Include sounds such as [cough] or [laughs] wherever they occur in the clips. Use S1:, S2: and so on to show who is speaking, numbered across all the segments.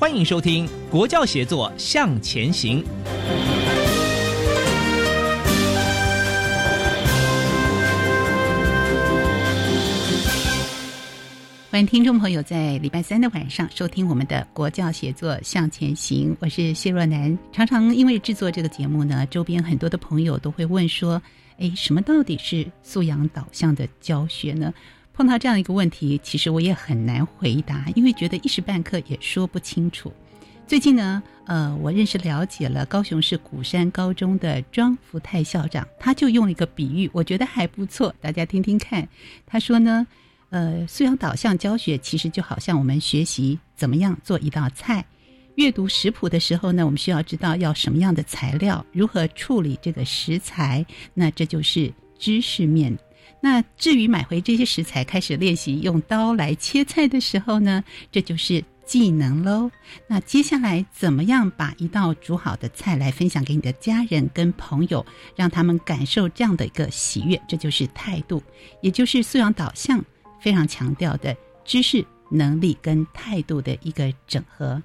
S1: 欢迎收听《国教协作向前行》。
S2: 欢迎听众朋友在礼拜三的晚上收听我们的《国教协作向前行》，我是谢若楠。常常因为制作这个节目呢，周边很多的朋友都会问说：“哎，什么到底是素养导向的教学呢？”碰到这样一个问题，其实我也很难回答，因为觉得一时半刻也说不清楚。最近呢，呃，我认识了解了高雄市鼓山高中的庄福泰校长，他就用了一个比喻，我觉得还不错，大家听听看。他说呢。呃，素养导向教学其实就好像我们学习怎么样做一道菜，阅读食谱的时候呢，我们需要知道要什么样的材料，如何处理这个食材，那这就是知识面。那至于买回这些食材开始练习用刀来切菜的时候呢，这就是技能喽。那接下来怎么样把一道煮好的菜来分享给你的家人跟朋友，让他们感受这样的一个喜悦，这就是态度，也就是素养导向。非常强调的知识、能力跟态度的一个整合。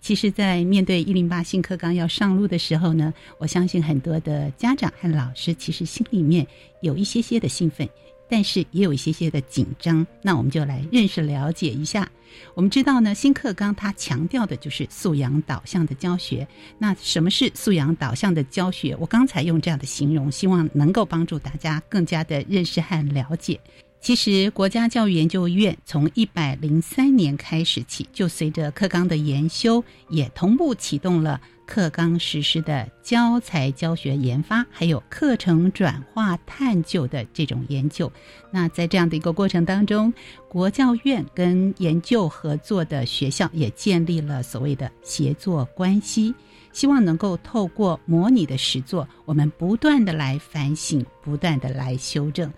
S2: 其实，在面对一零八新课纲要上路的时候呢，我相信很多的家长和老师其实心里面有一些些的兴奋，但是也有一些些的紧张。那我们就来认识了解一下。我们知道呢，新课纲它强调的就是素养导向的教学。那什么是素养导向的教学？我刚才用这样的形容，希望能够帮助大家更加的认识和了解。其实，国家教育研究院从一百零三年开始起，就随着课纲的研修，也同步启动了课纲实施的教材教学研发，还有课程转化探究的这种研究。那在这样的一个过程当中，国教院跟研究合作的学校也建立了所谓的协作关系，希望能够透过模拟的实作，我们不断的来反省，不断的来修正。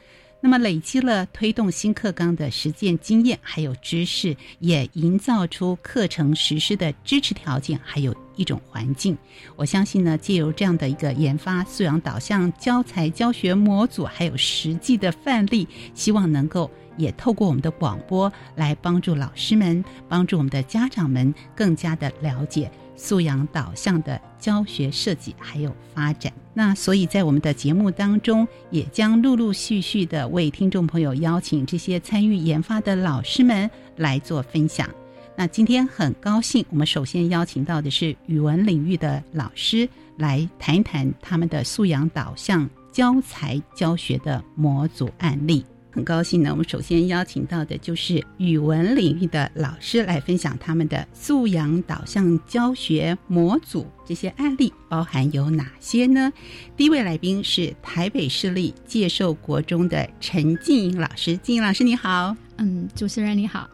S2: 那么累积了推动新课纲的实践经验，还有知识，也营造出课程实施的支持条件，还有一种环境。我相信呢，借由这样的一个研发素养导向教材教学模组，还有实际的范例，希望能够也透过我们的广播来帮助老师们，帮助我们的家长们更加的了解。素养导向的教学设计还有发展，那所以在我们的节目当中，也将陆陆续续的为听众朋友邀请这些参与研发的老师们来做分享。那今天很高兴，我们首先邀请到的是语文领域的老师来谈一谈他们的素养导向教材教学的模组案例。很高兴呢，我们首先邀请到的就是语文领域的老师来分享他们的素养导向教学模组这些案例包含有哪些呢？第一位来宾是台北市立介寿国中的陈静莹老师，静莹老师你好，
S3: 嗯，主持人你好，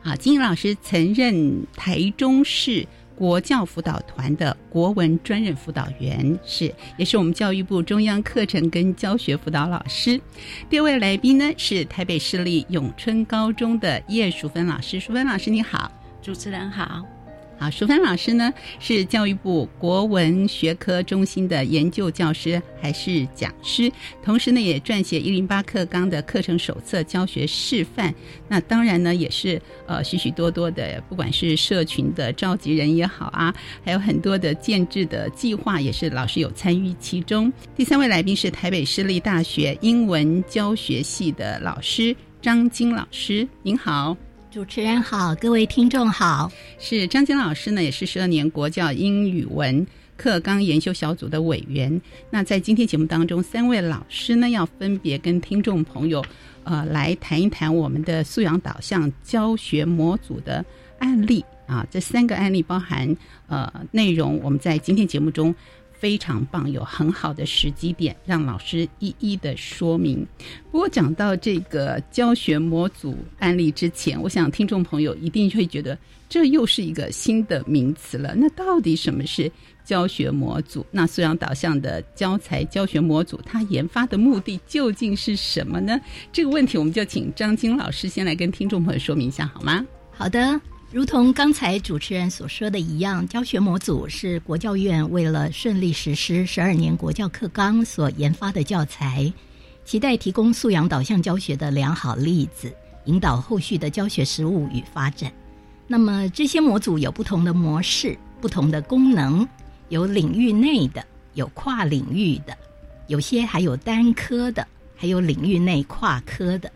S2: 好，静莹老师曾任台中市。国教辅导团的国文专任辅导员是，也是我们教育部中央课程跟教学辅导老师。第二位来宾呢是台北市立永春高中的叶淑芬老师，淑芬老师你好，
S4: 主持人好。
S2: 好，淑芬老师呢是教育部国文学科中心的研究教师，还是讲师，同时呢也撰写一零八课纲的课程手册教学示范。那当然呢也是呃许许多多的，不管是社群的召集人也好啊，还有很多的建制的计划，也是老师有参与其中。第三位来宾是台北市立大学英文教学系的老师张晶老师，您好。
S3: 主持人好，各位听众好。
S2: 是张晶老师呢，也是十二年国教英语文课纲研修小组的委员。那在今天节目当中，三位老师呢要分别跟听众朋友呃来谈一谈我们的素养导向教学模组的案例啊。这三个案例包含呃内容，我们在今天节目中。非常棒，有很好的时机点，让老师一一的说明。不过讲到这个教学模组案例之前，我想听众朋友一定会觉得这又是一个新的名词了。那到底什么是教学模组？那素养导向的教材教学模组，它研发的目的究竟是什么呢？这个问题，我们就请张晶老师先来跟听众朋友说明一下，好吗？
S3: 好的。如同刚才主持人所说的一样，教学模组是国教院为了顺利实施十二年国教课纲所研发的教材，期待提供素养导向教学的良好例子，引导后续的教学实务与发展。那么这些模组有不同的模式、不同的功能，有领域内的，有跨领域的，有些还有单科的，还有领域内跨科的。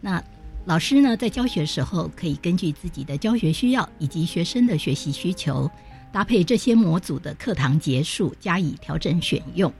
S3: 那老师呢，在教学时候可以根据自己的教学需要以及学生的学习需求，搭配这些模组的课堂结束加以调整选用。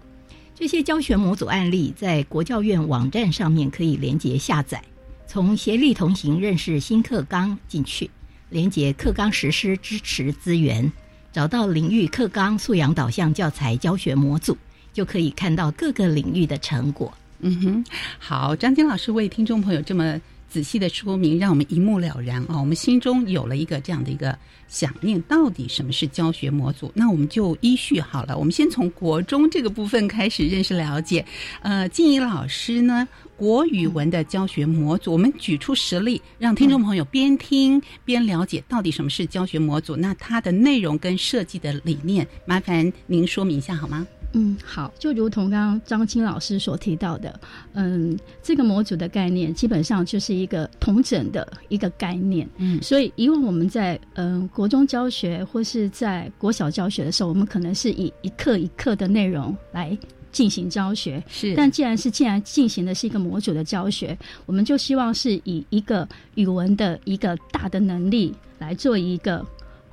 S3: 这些教学模组案例在国教院网站上面可以连接下载，从协力同行认识新课纲进去，连接课纲实施支持资源，找到领域课纲素养导向教材教学模组，就可以看到各个领域的成果。
S2: 嗯哼，好，张晶老师为听众朋友这么。仔细的说明，让我们一目了然啊！我们心中有了一个这样的一个想念，到底什么是教学模组？那我们就依序好了。我们先从国中这个部分开始认识了解。呃，静怡老师呢，国语文的教学模组，我们举出实例，让听众朋友边听边了解到底什么是教学模组。那它的内容跟设计的理念，麻烦您说明一下好吗？
S4: 嗯，好，就如同刚刚张青老师所提到的，嗯，这个模组的概念基本上就是一个同整的一个概念。嗯，所以以往我们在嗯国中教学或是在国小教学的时候，我们可能是以一课一课的内容来进行教学。
S2: 是，
S4: 但既然是既然进行的是一个模组的教学，我们就希望是以一个语文的一个大的能力来做一个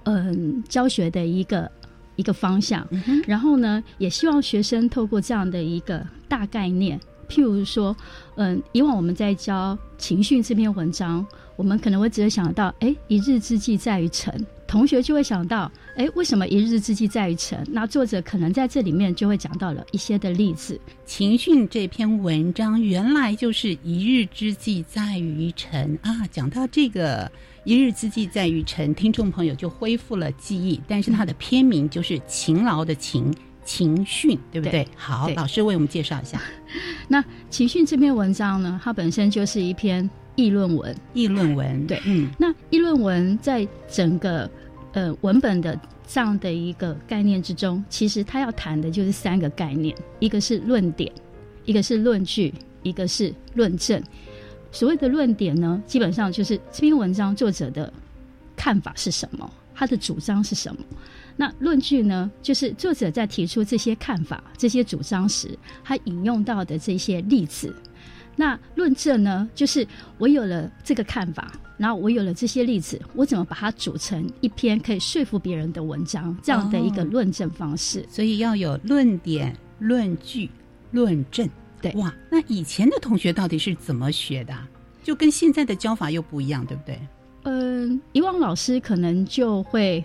S4: 嗯教学的一个。一个方向，然后呢，也希望学生透过这样的一个大概念，譬如说，嗯，以往我们在教情绪这篇文章，我们可能会只是想到，哎，一日之计在于晨，同学就会想到，哎，为什么一日之计在于晨？那作者可能在这里面就会讲到了一些的例子。
S2: 情训这篇文章原来就是一日之计在于晨啊，讲到这个。一日之计在于晨，听众朋友就恢复了记忆。但是它的片名就是勤劳的勤，勤训，对不对？好，老师为我们介绍一下。[laughs]
S4: 那情训这篇文章呢，它本身就是一篇议论文。
S2: 议论文，
S4: 对，嗯。那议论文在整个呃文本的这样的一个概念之中，其实它要谈的就是三个概念：一个是论点，一个是论据，一个是论证。所谓的论点呢，基本上就是这篇文章作者的看法是什么，他的主张是什么。那论据呢，就是作者在提出这些看法、这些主张时，他引用到的这些例子。那论证呢，就是我有了这个看法，然后我有了这些例子，我怎么把它组成一篇可以说服别人的文章？这样的一个论证方式。
S2: 所以要有论点、论据、论证。
S4: 对
S2: 哇，那以前的同学到底是怎么学的？就跟现在的教法又不一样，对不对？
S4: 嗯，以往老师可能就会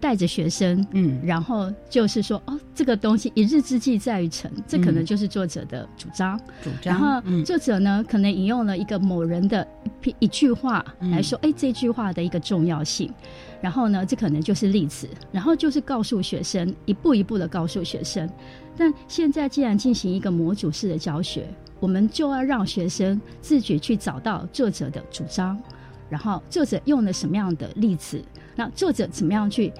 S4: 带着学生，嗯，然后就是说，哦，这个东西一日之计在于晨，这可能就是作者的主张。
S2: 主张。
S4: 然后作者呢，可能引用了一个某人的一一句话来说，哎，这句话的一个重要性。然后呢，这可能就是例子，然后就是告诉学生，一步一步的告诉学生。但现在既然进行一个模组式的教学，我们就要让学生自己去找到作者的主张，然后作者用了什么样的例子，那作者怎么样去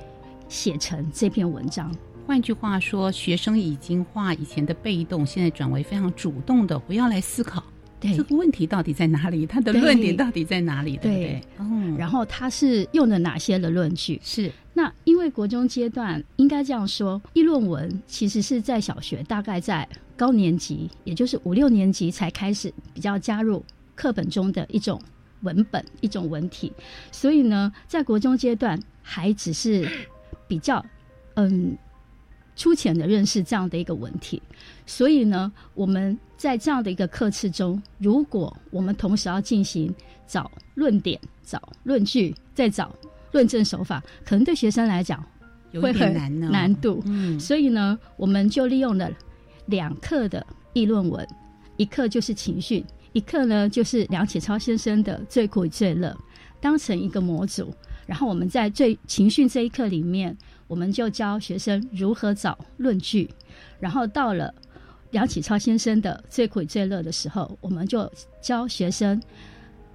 S4: 写成这篇文章。
S2: 换句话说，学生已经化以前的被动，现在转为非常主动的，不要来思考。这个问题到底在哪里，他的论点到底在哪里，对不对？
S4: 嗯，然后他是用了哪些的论据？
S2: 是。
S4: 那因为国中阶段应该这样说，议论文其实是在小学，大概在高年级，也就是五六年级才开始比较加入课本中的一种文本、一种文体，所以呢，在国中阶段还只是比较嗯。粗浅的认识这样的一个文体，所以呢，我们在这样的一个课次中，如果我们同时要进行找论点、找论据、再找论证手法，可能对学生来讲
S2: 会很
S4: 难度。嗯，所以呢，我们就利用了两课的议论文，一课就是情绪，一课呢就是梁启超先生的《最苦与最乐》，当成一个模组，然后我们在最情绪这一课里面。我们就教学生如何找论据，然后到了梁启超先生的最苦最乐的时候，我们就教学生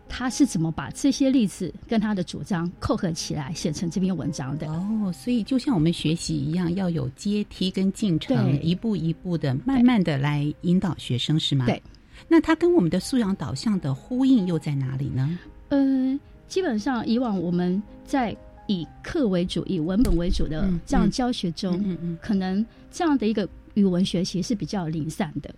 S4: 他是怎么把这些例子跟他的主张扣合起来写成这篇文章的。
S2: 哦，所以就像我们学习一样，要有阶梯跟进程，一步一步的、慢慢的来引导学生，是吗？
S4: 对。
S2: 那他跟我们的素养导向的呼应又在哪里呢？
S4: 嗯，基本上以往我们在。以课为主、以文本为主的这样教学中，可能这样的一个语文学习是比较零散的。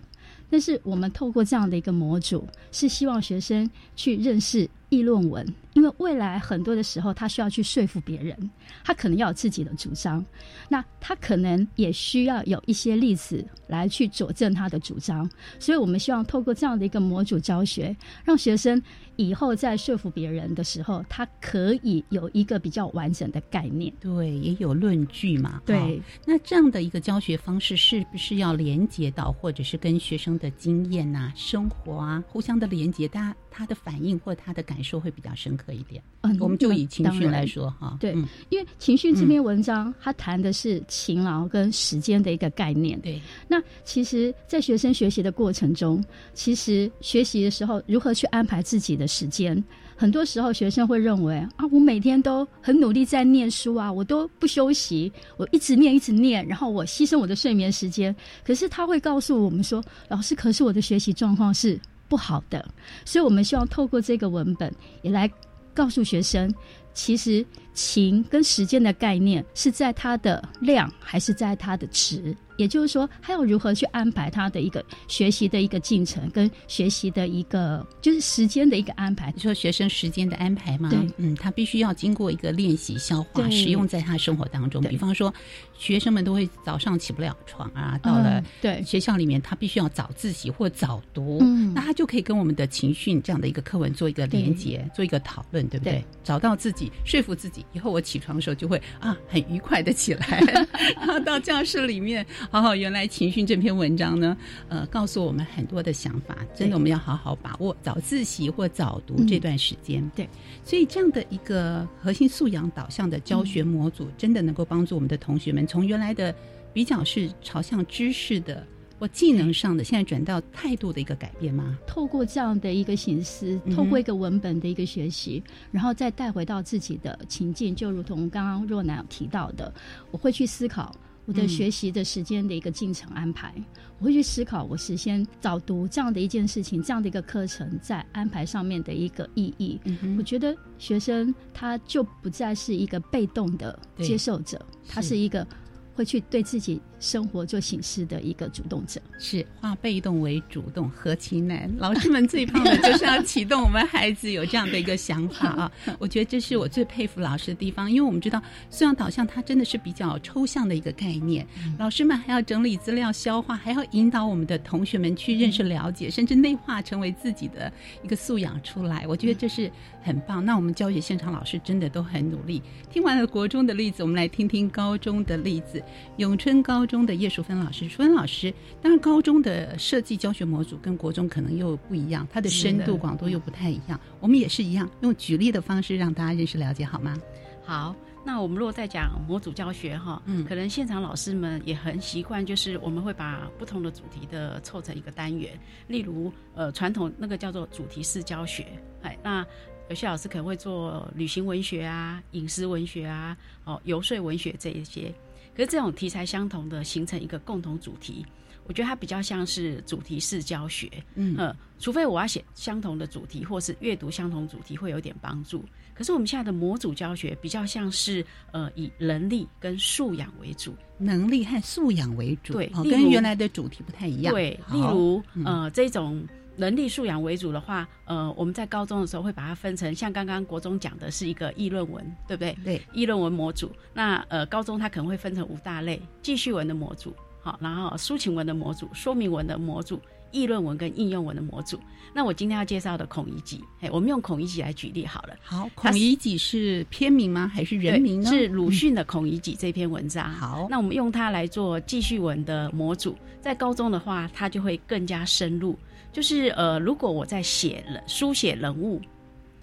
S4: 但是我们透过这样的一个模组，是希望学生去认识议论文，因为未来很多的时候，他需要去说服别人，他可能要有自己的主张，那他可能也需要有一些例子来去佐证他的主张。所以我们希望透过这样的一个模组教学，让学生。以后在说服别人的时候，他可以有一个比较完整的概念，
S2: 对，也有论据嘛。
S4: 对，
S2: 那这样的一个教学方式，是不是要连接到，或者是跟学生的经验啊、生活啊互相的连接，他他的反应或他的感受会比较深刻一点？嗯，我们就以情绪来说哈，
S4: 对，因为情绪这篇文章，它谈的是勤劳跟时间的一个概念。
S2: 对，
S4: 那其实，在学生学习的过程中，其实学习的时候，如何去安排自己的。时间，很多时候学生会认为啊，我每天都很努力在念书啊，我都不休息，我一直念一直念，然后我牺牲我的睡眠时间。可是他会告诉我们说，老师，可是我的学习状况是不好的。所以我们希望透过这个文本，也来告诉学生，其实情跟时间的概念是在它的量，还是在它的值。也就是说，他要如何去安排他的一个学习的一个进程，跟学习的一个就是时间的一个安排。
S2: 你说学生时间的安排吗？
S4: 对，
S2: 嗯，他必须要经过一个练习、消化、使用在他生活当中。比方说，学生们都会早上起不了床啊，到了
S4: 对
S2: 学校里面，他必须要早自习或早读，嗯，那他就可以跟我们的情绪这样的一个课文做一个连接，做一个讨论，对不对？找到自己，说服自己，以后我起床的时候就会啊很愉快的起来，[laughs] 然后到教室里面。[laughs] 好好，原来情绪这篇文章呢，呃，告诉我们很多的想法，真的我们要好好把握早自习或早读这段时间。
S4: 对，
S2: 所以这样的一个核心素养导向的教学模组，真的能够帮助我们的同学们从原来的比较是朝向知识的或技能上的，现在转到态度的一个改变吗？
S4: 透过这样的一个形式，透过一个文本的一个学习，然后再带回到自己的情境，就如同刚刚若楠提到的，我会去思考。我的学习的时间的一个进程安排，我会去思考我事先早读这样的一件事情，这样的一个课程在安排上面的一个意义。我觉得学生他就不再是一个被动的接受者，他是一个会去对自己。生活做醒示的一个主动者 [laughs]
S2: 是化被动为主动，何其难！老师们最棒的就是要启动我们孩子有这样的一个想法啊！[laughs] 我觉得这是我最佩服老师的地方，因为我们知道素养导向它真的是比较抽象的一个概念，老师们还要整理资料、消化，还要引导我们的同学们去认识、了解，甚至内化成为自己的一个素养出来。我觉得这是很棒。那我们教学现场老师真的都很努力。听完了国中的例子，我们来听听高中的例子，永春高。中的叶淑芬老师，淑芬老师，当然高中的设计教学模组跟国中可能又不一样，它的深度广度又不太一样。我们也是一样，用举例的方式让大家认识了解，好吗？
S5: 好，那我们如果在讲模组教学哈，嗯，可能现场老师们也很习惯，就是我们会把不同的主题的凑成一个单元，例如呃传统那个叫做主题式教学，哎，那。有些老师可能会做旅行文学啊、饮食文学啊、哦游说文学这一些。可是这种题材相同的，形成一个共同主题，我觉得它比较像是主题式教学。嗯，呃，除非我要写相同的主题，或是阅读相同主题，会有点帮助。可是我们现在的模组教学比较像是呃以能力跟素养为主，
S2: 能力和素养为主，
S5: 对，
S2: 跟原来的主题不太一样。
S5: 对，例如呃这种。能力素养为主的话，呃，我们在高中的时候会把它分成，像刚刚国中讲的是一个议论文，对不对？
S2: 对，
S5: 议论文模组。那呃，高中它可能会分成五大类：记叙文的模组，好，然后抒情文的模组，说明文的模组，议论文跟应用文的模组。那我今天要介绍的孔乙己，哎，我们用孔乙己来举例好了。
S2: 好，孔乙己是篇名吗？还是人名呢？
S5: 是鲁迅的《孔乙己》这篇文章。
S2: 好，
S5: 那我们用它来做记叙文的模组，在高中的话，它就会更加深入。就是呃，如果我在写人书写人物，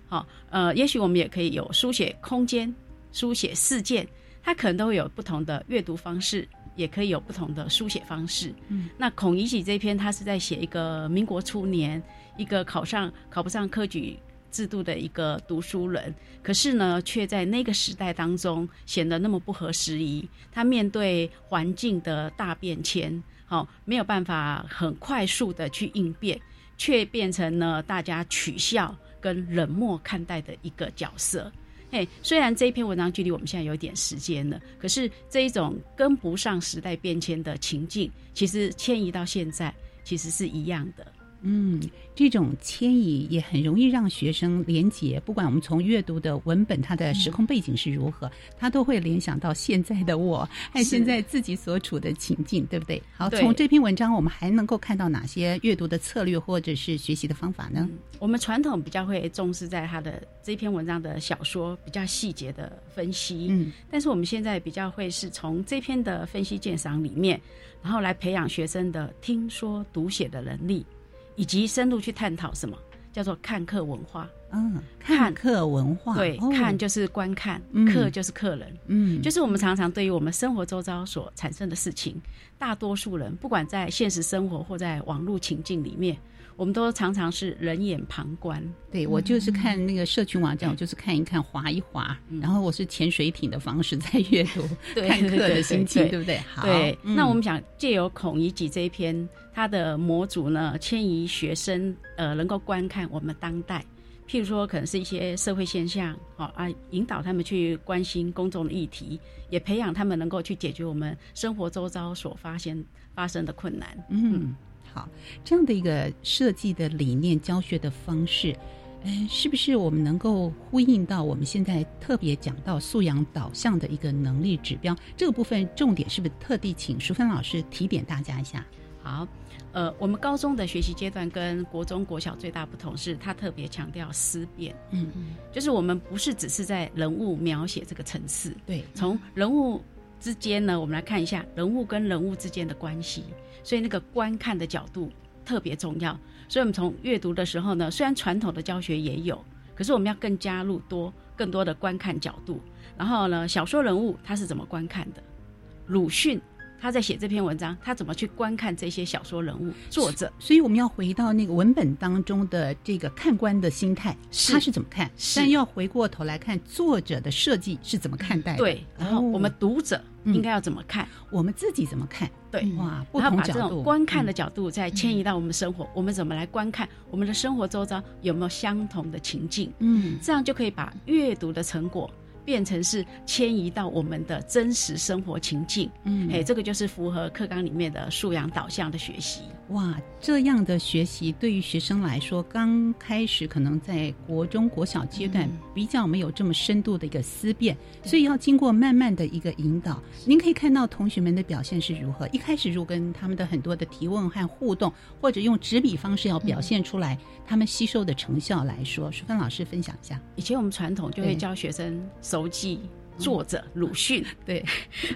S5: 好呃，也许我们也可以有书写空间、书写事件，它可能都会有不同的阅读方式，也可以有不同的书写方式。嗯，那孔乙己这篇，他是在写一个民国初年一个考上考不上科举制度的一个读书人，可是呢，却在那个时代当中显得那么不合时宜。他面对环境的大变迁。哦，没有办法很快速的去应变，却变成了大家取笑跟冷漠看待的一个角色。嘿，虽然这一篇文章距离我们现在有点时间了，可是这一种跟不上时代变迁的情境，其实迁移到现在，其实是一样的。
S2: 嗯，这种迁移也很容易让学生连结。不管我们从阅读的文本，它的时空背景是如何，他都会联想到现在的我，还有现在自己所处的情境，对不对？好，从这篇文章，我们还能够看到哪些阅读的策略或者是学习的方法呢？
S5: 我们传统比较会重视在他的这篇文章的小说比较细节的分析，嗯，但是我们现在比较会是从这篇的分析鉴赏里面，然后来培养学生的听说读写的能力。以及深入去探讨什么叫做看客文化？
S2: 嗯，看客文化，
S5: 对，看就是观看，客就是客人，嗯，就是我们常常对于我们生活周遭所产生的事情，大多数人不管在现实生活或在网络情境里面。我们都常常是冷眼旁观，
S2: 对我就是看那个社群网站，我就是看一看，划一划，然后我是潜水艇的方式在阅读，[laughs] 看客的心情，对不对？好，
S5: 对。那我们想借由孔乙己这一篇，它的模组呢，迁移学生呃，能够观看我们当代，譬如说可能是一些社会现象，好啊，引导他们去关心公众的议题，也培养他们能够去解决我们生活周遭所发现发生的困难，
S2: 嗯。好，这样的一个设计的理念、教学的方式，嗯，是不是我们能够呼应到我们现在特别讲到素养导向的一个能力指标？这个部分重点是不是特地请淑芬老师提点大家一下？
S5: 好，呃，我们高中的学习阶段跟国中、国小最大不同是，它特别强调思辨，嗯嗯，就是我们不是只是在人物描写这个层次，
S2: 对，
S5: 从人物之间呢，我们来看一下人物跟人物之间的关系。所以那个观看的角度特别重要。所以我们从阅读的时候呢，虽然传统的教学也有，可是我们要更加入多更多的观看角度。然后呢，小说人物他是怎么观看的？鲁迅他在写这篇文章，他怎么去观看这些小说人物？作者。
S2: 所以我们要回到那个文本当中的这个看官的心态，他是怎么看？但要回过头来看作者的设计是怎么看待的？
S5: 对。然后我们读者。应该要怎么看？
S2: 我们自己怎么看？
S5: 对，
S2: 哇，
S5: 然后把这种观看的角度再迁移到我们生活，我们怎么来观看我们的生活周遭有没有相同的情境？嗯，这样就可以把阅读的成果。变成是迁移到我们的真实生活情境，嗯，哎，这个就是符合课纲里面的素养导向的学习。
S2: 哇，这样的学习对于学生来说，刚开始可能在国中国小阶段比较没有这么深度的一个思辨，所以要经过慢慢的一个引导。您可以看到同学们的表现是如何。一开始如果跟他们的很多的提问和互动，或者用纸笔方式要表现出来，他们吸收的成效来说，淑芬老师分享一下。
S5: 以前我们传统就会教学生。熟记作者鲁迅，[laughs]
S2: 对，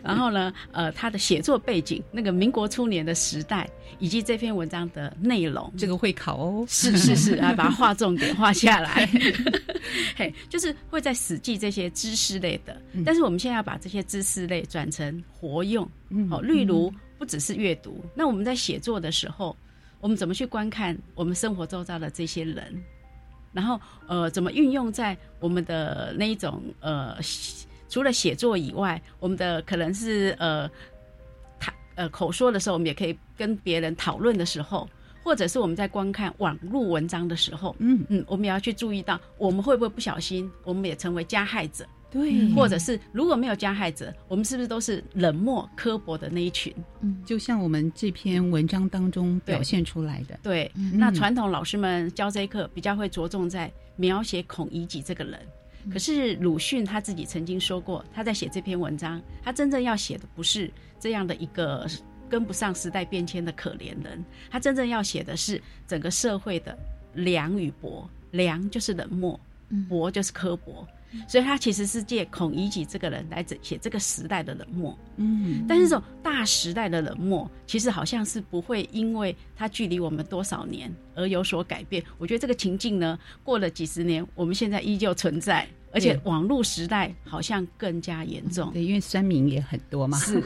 S5: 然后呢，呃，他的写作背景，那个民国初年的时代，以及这篇文章的内容，
S2: 这个会考哦，
S5: 是是是，啊，把它画重点画下来，[laughs] [laughs] 嘿，就是会在死记这些知识类的，但是我们现在要把这些知识类转成活用，哦，例如不只是阅读，那我们在写作的时候，我们怎么去观看我们生活周遭的这些人？然后呃，怎么运用在我们的那一种呃，除了写作以外，我们的可能是呃，他呃口说的时候，我们也可以跟别人讨论的时候，或者是我们在观看网络文章的时候，
S2: 嗯
S5: 嗯，我们也要去注意到，我们会不会不小心，我们也成为加害者。
S2: 对，
S5: 或者是如果没有加害者，我们是不是都是冷漠刻薄的那一群？
S2: 嗯，就像我们这篇文章当中表现出来的。
S5: 对，那传统老师们教这一课比较会着重在描写孔乙己这个人。可是鲁迅他自己曾经说过，他在写这篇文章，他真正要写的不是这样的一个跟不上时代变迁的可怜人，他真正要写的是整个社会的良与薄。良就是冷漠，薄就是刻薄。所以他其实是借孔乙己这个人来写这个时代的冷漠，
S2: 嗯，
S5: 但是这种大时代的冷漠，其实好像是不会因为它距离我们多少年而有所改变。我觉得这个情境呢，过了几十年，我们现在依旧存在。而且网络时代好像更加严重，
S2: 对，因为酸民也很多嘛，
S5: 是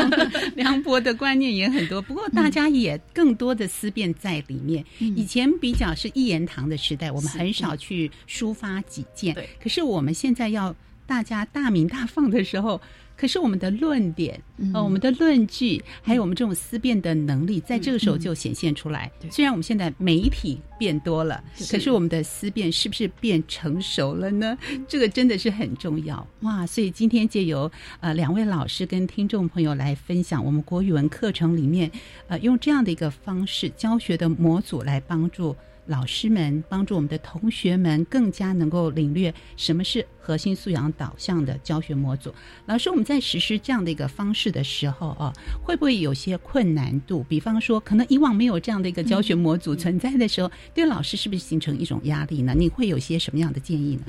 S5: [laughs]
S2: 梁博的观念也很多。不过大家也更多的思辨在里面。以前比较是一言堂的时代，我们很少去抒发己见。
S5: 对，
S2: 可是我们现在要大家大鸣大放的时候。可是我们的论点，呃，我们的论据，还有我们这种思辨的能力，在这个时候就显现出来。虽然我们现在媒体变多了，可是我们的思辨是不是变成熟了呢？这个真的是很重要哇！所以今天借由呃两位老师跟听众朋友来分享我们国语文课程里面，呃，用这样的一个方式教学的模组来帮助。老师们帮助我们的同学们更加能够领略什么是核心素养导向的教学模组。老师，我们在实施这样的一个方式的时候啊，会不会有些困难度？比方说，可能以往没有这样的一个教学模组存在的时候，对老师是不是形成一种压力呢？你会有些什么样的建议呢？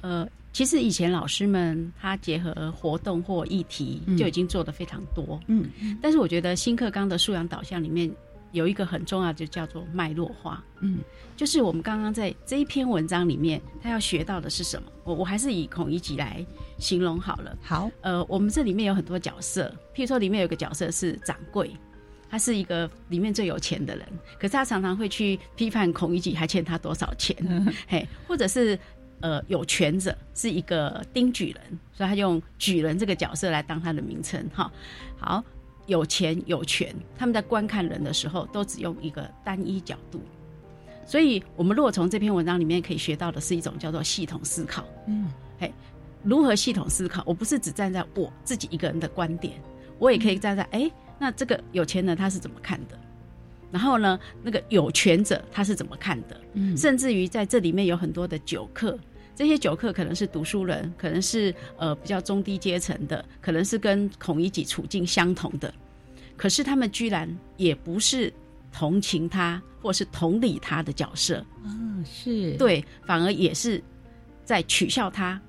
S5: 呃，其实以前老师们他结合活动或议题就已经做得非常多，
S2: 嗯，
S5: 但是我觉得新课纲的素养导向里面。有一个很重要，就叫做脉络化。
S2: 嗯，
S5: 就是我们刚刚在这一篇文章里面，他要学到的是什么？我我还是以孔乙己来形容好了。
S2: 好，
S5: 呃，我们这里面有很多角色，譬如说里面有个角色是掌柜，他是一个里面最有钱的人，可是他常常会去批判孔乙己还欠他多少钱，嘿，或者是呃有权者是一个丁举人，所以他用举人这个角色来当他的名称。哈，好。有钱有权，他们在观看人的时候都只用一个单一角度，所以我们如果从这篇文章里面可以学到的是一种叫做系统思考。
S2: 嗯，
S5: 嘿，如何系统思考？我不是只站在我自己一个人的观点，我也可以站在哎，那这个有钱人他是怎么看的？然后呢，那个有权者他是怎么看的？
S2: 嗯，
S5: 甚至于在这里面有很多的酒客。这些酒客可能是读书人，可能是呃比较中低阶层的，可能是跟孔乙己处境相同的，可是他们居然也不是同情他或是同理他的角色
S2: 嗯，是
S5: 对，反而也是在取笑他，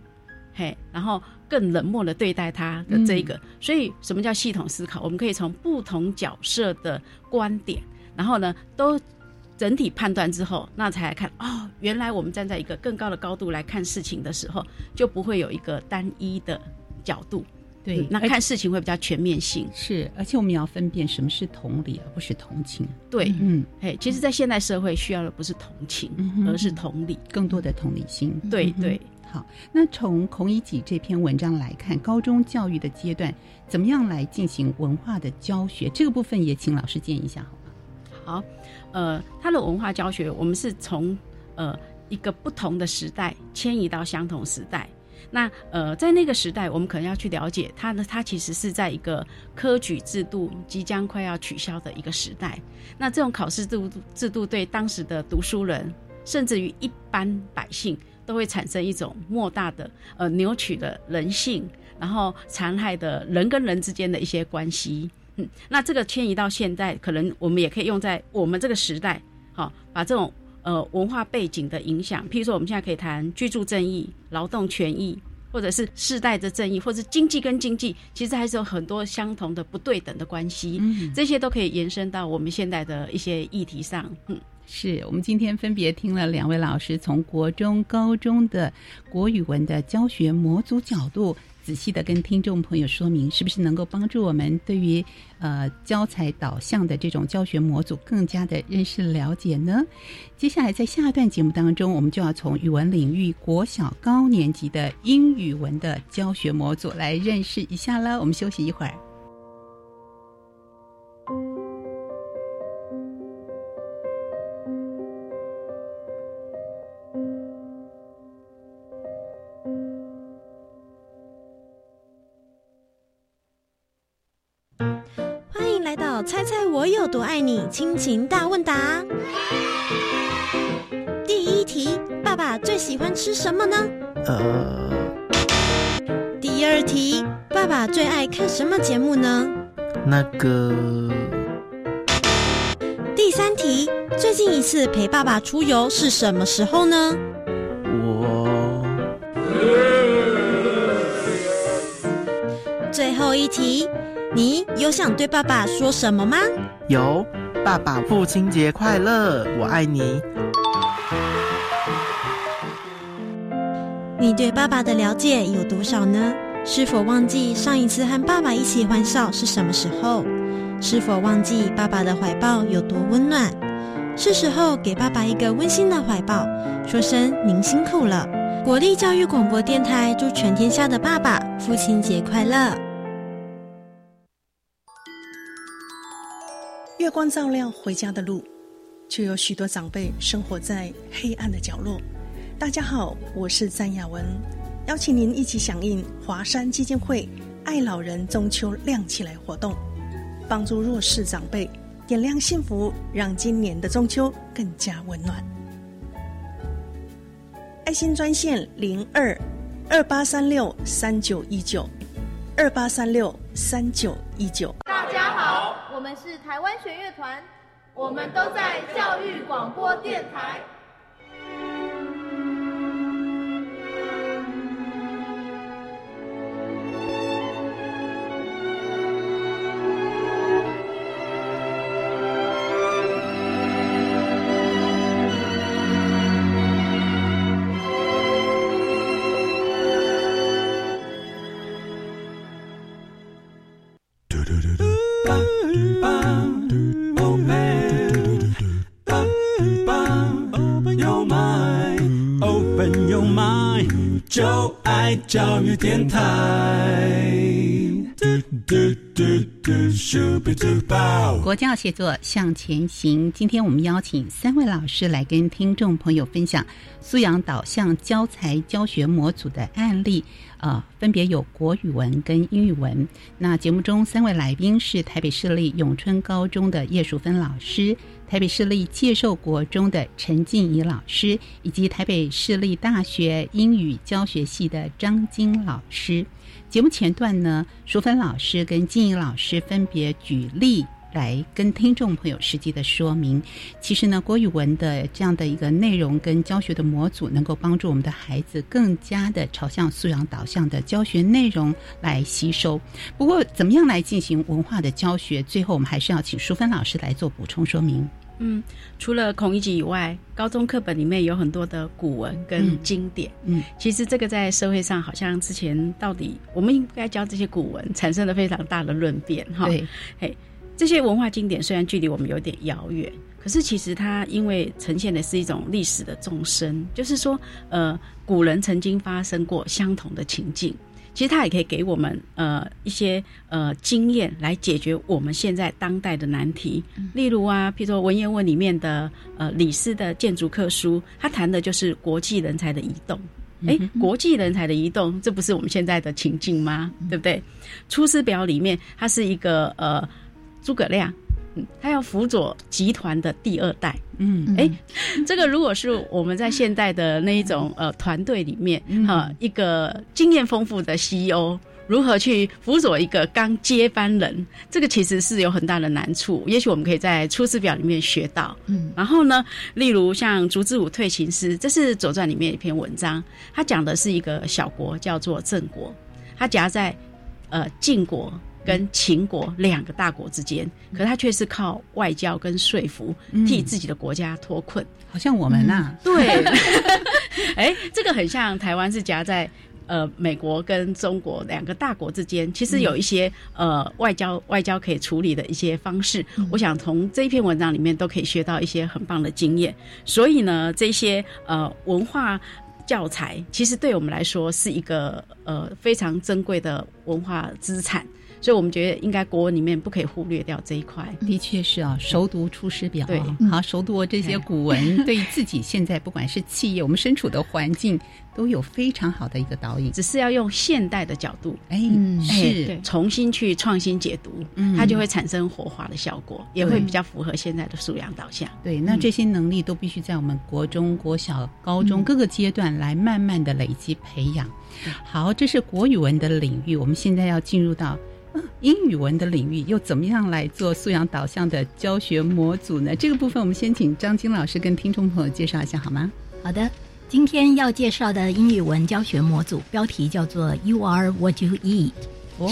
S5: 嘿，然后更冷漠的对待他的这一个。所以，什么叫系统思考？我们可以从不同角色的观点，然后呢，都。整体判断之后，那才来看哦，原来我们站在一个更高的高度来看事情的时候，就不会有一个单一的角度。
S2: 对，
S5: 那看事情会比较全面性。
S2: 是，而且我们要分辨什么是同理，而不是同情。
S5: 对，
S2: 嗯，
S5: 哎，其实，在现代社会需要的不是同情，而是同理，
S2: 更多的同理心。
S5: 对对。
S2: 好，那从孔乙己这篇文章来看，高中教育的阶段怎么样来进行文化的教学？这个部分也请老师建议一下，好吗？
S5: 好。呃，他的文化教学，我们是从呃一个不同的时代迁移到相同时代。那呃，在那个时代，我们可能要去了解他呢，他其实是在一个科举制度即将快要取消的一个时代。那这种考试制度制度对当时的读书人，甚至于一般百姓，都会产生一种莫大的呃扭曲的人性，然后残害的人跟人之间的一些关系。嗯，那这个迁移到现在，可能我们也可以用在我们这个时代，好，把这种呃文化背景的影响，譬如说我们现在可以谈居住正义、劳动权益，或者是世代的正义，或者经济跟经济，其实还是有很多相同的不对等的关系，
S2: 嗯，
S5: 这些都可以延伸到我们现在的一些议题上，嗯。
S2: 是我们今天分别听了两位老师从国中、高中的国语文的教学模组角度，仔细的跟听众朋友说明，是不是能够帮助我们对于呃教材导向的这种教学模组更加的认识了解呢？接下来在下一段节目当中，我们就要从语文领域国小高年级的英语文的教学模组来认识一下了。我们休息一会儿。
S6: 猜猜我有多爱你亲情大问答。第一题，爸爸最喜欢吃什么呢？
S7: 呃，
S6: 第二题，爸爸最爱看什么节目呢？
S7: 那个，
S6: 第三题，最近一次陪爸爸出游是什么时候呢？
S7: 我，
S6: 最后一题，你有想对爸爸说什么吗？
S7: 有，爸爸父亲节快乐，我爱你。
S6: 你对爸爸的了解有多少呢？是否忘记上一次和爸爸一起欢笑是什么时候？是否忘记爸爸的怀抱有多温暖？是时候给爸爸一个温馨的怀抱，说声您辛苦了。国立教育广播电台祝全天下的爸爸父亲节快乐。
S8: 月光照亮回家的路，却有许多长辈生活在黑暗的角落。大家好，我是詹雅文，邀请您一起响应华山基金会“爱老人中秋亮起来”活动，帮助弱势长辈点亮幸福，让今年的中秋更加温暖。爱心专线零二二八三六三九一九二八三六三九一九。
S9: 大家好，们是台湾弦乐团，我们都在教育广播电台。
S10: 爱教育电台。
S2: 国教协作向前行。今天我们邀请三位老师来跟听众朋友分享素养导向教材教学模组的案例。呃，分别有国语文跟英语文。那节目中三位来宾是台北市立永春高中的叶淑芬老师。台北市立介寿国中的陈静怡老师，以及台北市立大学英语教学系的张晶老师。节目前段呢，淑芬老师跟静怡老师分别举例来跟听众朋友实际的说明。其实呢，国语文的这样的一个内容跟教学的模组，能够帮助我们的孩子更加的朝向素养导向的教学内容来吸收。不过，怎么样来进行文化的教学？最后，我们还是要请淑芬老师来做补充说明。
S5: 嗯，除了孔乙己以外，高中课本里面有很多的古文跟经典。
S2: 嗯，
S5: 其实这个在社会上好像之前到底我们应该教这些古文，产生了非常大的论辩哈。
S2: 对，
S5: 嘿，这些文化经典虽然距离我们有点遥远，可是其实它因为呈现的是一种历史的纵深，就是说，呃，古人曾经发生过相同的情境。其实它也可以给我们呃一些呃经验来解决我们现在当代的难题。例如啊，譬如说文言文里面的呃李斯的建筑课书，他谈的就是国际人才的移动。哎，国际人才的移动，这不是我们现在的情境吗？对不对？《出师表》里面，它是一个呃诸葛亮。嗯，他要辅佐集团的第二代。
S2: 嗯，
S5: 哎，这个如果是我们在现代的那一种呃团队里面，哈，一个经验丰富的 CEO 如何去辅佐一个刚接班人，这个其实是有很大的难处。也许我们可以在《出师表》里面学到。
S2: 嗯，
S5: 然后呢，例如像竹之武退秦师，这是《左传》里面一篇文章，他讲的是一个小国叫做郑国，他夹在呃晋国。跟秦国两个大国之间，可他却是靠外交跟说服，替自己的国家脱困。
S2: 好像我们呐，
S5: 对，[laughs] 哎，这个很像台湾是夹在呃美国跟中国两个大国之间，其实有一些呃外交外交可以处理的一些方式。我想从这一篇文章里面都可以学到一些很棒的经验。所以呢，这些呃文化。教材其实对我们来说是一个呃非常珍贵的文化资产，所以我们觉得应该国文里面不可以忽略掉这一块。
S2: 的确是啊，熟读《出师表》
S5: 对，
S2: 好熟读这些古文，对自己现在不管是企业，我们身处的环境。都有非常好的一个导引，
S5: 只是要用现代的角度，
S2: 哎，是
S5: 重新去创新解读，它就会产生活化的效果，也会比较符合现在的素养导向。
S2: 对，那这些能力都必须在我们国中国小、高中各个阶段来慢慢的累积培养。好，这是国语文的领域，我们现在要进入到 [laughs] 英语文的领域，又怎么样来做素养导向的教学模组呢？这个部分我们先请张晶老师跟听众朋友介绍一下好吗？
S3: 好的。今天要介绍的英语文教学模组标题叫做 “You are what you eat”，